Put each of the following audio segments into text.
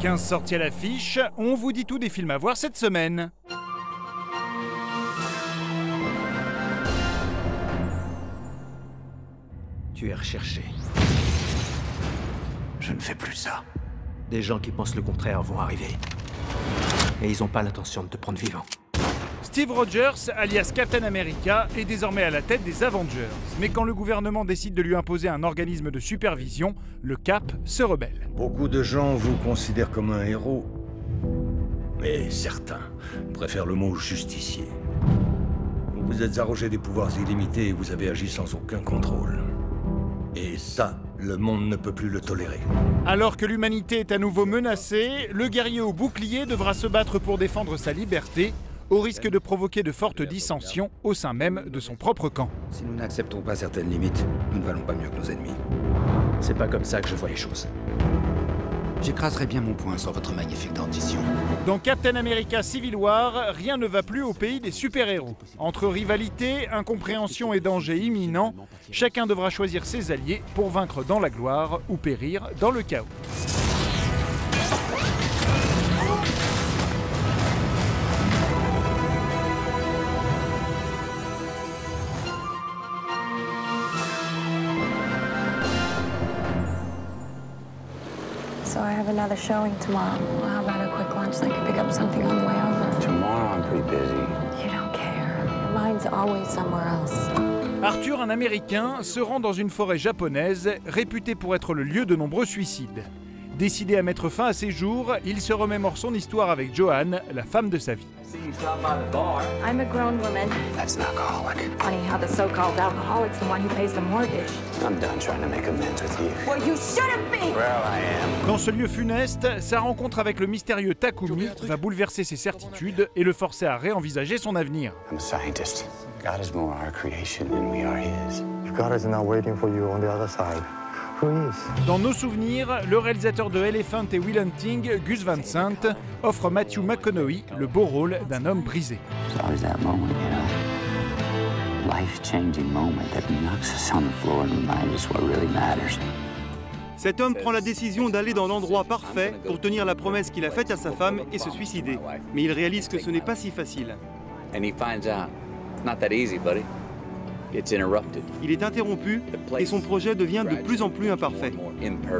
15 sorties à l'affiche, on vous dit tout des films à voir cette semaine. Tu es recherché. Je ne fais plus ça. Des gens qui pensent le contraire vont arriver. Et ils n'ont pas l'intention de te prendre vivant. Steve Rogers, alias Captain America, est désormais à la tête des Avengers. Mais quand le gouvernement décide de lui imposer un organisme de supervision, le Cap se rebelle. Beaucoup de gens vous considèrent comme un héros. Mais certains préfèrent le mot justicier. Vous vous êtes arrogé des pouvoirs illimités et vous avez agi sans aucun contrôle. Et ça, le monde ne peut plus le tolérer. Alors que l'humanité est à nouveau menacée, le guerrier au bouclier devra se battre pour défendre sa liberté, au risque de provoquer de fortes dissensions au sein même de son propre camp. Si nous n'acceptons pas certaines limites, nous ne valons pas mieux que nos ennemis. C'est pas comme ça que je vois les choses. J'écraserai bien mon poing sur votre magnifique dentition. Dans Captain America Civil War, rien ne va plus au pays des super-héros. Entre rivalité, incompréhension et danger imminent, chacun devra choisir ses alliés pour vaincre dans la gloire ou périr dans le chaos. So I have another showing tomorrow. Well, how about a quick lunch? So I can pick up something on the way over? Tomorrow I'm pretty busy. You don't care. Your mind's always somewhere else. Arthur, un Américain, se rend dans une forêt japonaise réputée pour être le lieu de nombreux suicides. Décidé à mettre fin à ses jours, il se remémore son histoire avec Joanne, la femme de sa vie. I'm a grown woman. That's an alcoholic. Funny how the so-called alcoholic's the one who pays the mortgage. I'm done trying to make amends with you. Well, you shouldn't be! Well, I am. Dans ce lieu funeste, sa rencontre avec le mystérieux Takumi va bouleverser ses certitudes et le forcer à réenvisager son avenir. I'm a scientist. God is more our creation than we are His. If God is not waiting for you on the other side, Dans nos souvenirs, le réalisateur de Elephant et Will Hunting, Gus Van Sant, offre Matthew McConaughey le beau rôle d'un homme brisé. There's always that moment, you know. Life-changing moment that knocks us on the floor and reminds us what really matters. Cet homme prend la décision d'aller dans l'endroit parfait pour tenir la promesse qu'il a faite à sa femme et se suicider. Mais il réalise que ce n'est pas si facile. Il est interrompu et son projet devient de plus en plus imparfait.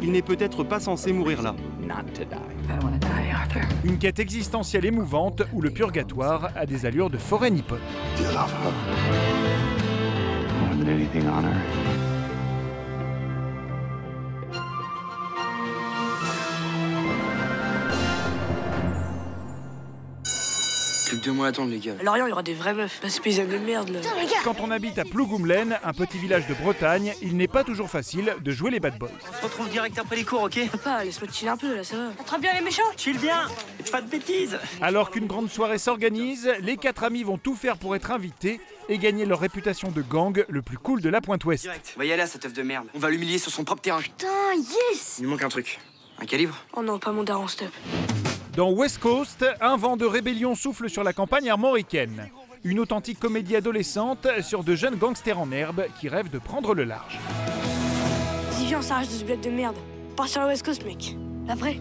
Il n'est peut-être pas censé mourir là. Not to die. I don't want to die, Arthur. Une quête existentielle émouvante où le purgatoire a des allures de forêt nippone. Deux mois à attendre, les gars. À Lorient, il y aura des vraies meufs. Pas ces paysannes de merde, là. Quand on habite à Plougoumlaine, un petit village de Bretagne, il n'est pas toujours facile de jouer les bad boys. On se retrouve direct après les cours, ok Papa, laisse-moi te chiller un peu, là, ça va. Attrape bien les méchants Chill bien Pas de bêtises Alors qu'une grande soirée s'organise, les quatre amis vont tout faire pour être invités et gagner leur réputation de gang le plus cool de la pointe ouest. Direct. On va y aller à cette œuf de merde. On va l'humilier sur son propre terrain. Putain, yes! Il nous manque un truc. Un calibre? Oh non, pas mon daron, stop. Dans West Coast, un vent de rébellion souffle sur la campagne armoricaine. Une authentique comédie adolescente sur de jeunes gangsters en herbe qui rêvent de prendre le large. Vas-y, viens, on s'arrache de ce bled de merde. Part sur la West Coast, mec. Après.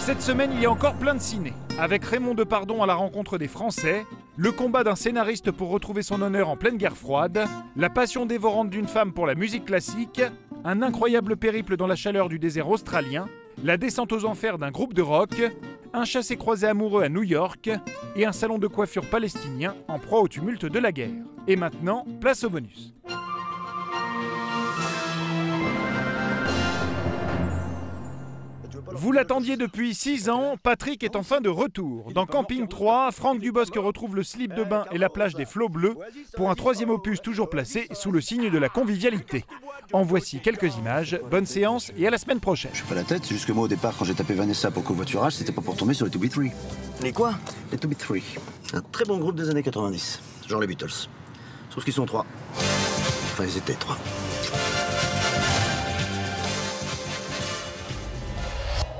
Cette semaine, il y a encore plein de ciné. Avec Raymond Depardon à la rencontre des Français, le combat d'un scénariste pour retrouver son honneur en pleine guerre froide, la passion dévorante d'une femme pour la musique classique, un incroyable périple dans la chaleur du désert australien, la descente aux enfers d'un groupe de rock, un chassé-croisé amoureux à New York et un salon de coiffure palestinien en proie au tumulte de la guerre. Et maintenant, place au bonus. Vous l'attendiez depuis 6 ans, Patrick est enfin de retour. Dans Camping 3, Franck Dubosc retrouve le slip de bain et la plage des flots bleus pour un troisième opus toujours placé sous le signe de la convivialité. En voici quelques images, bonne séance et à la semaine prochaine. Je fais pas la tête, c'est juste que moi au départ quand j'ai tapé Vanessa pour covoiturage, c'était pas pour tomber sur les 2B3. Les quoi? Les 2B3. Un très bon groupe des années 90, genre les Beatles. Sauf qu'ils sont trois. Enfin ils étaient trois.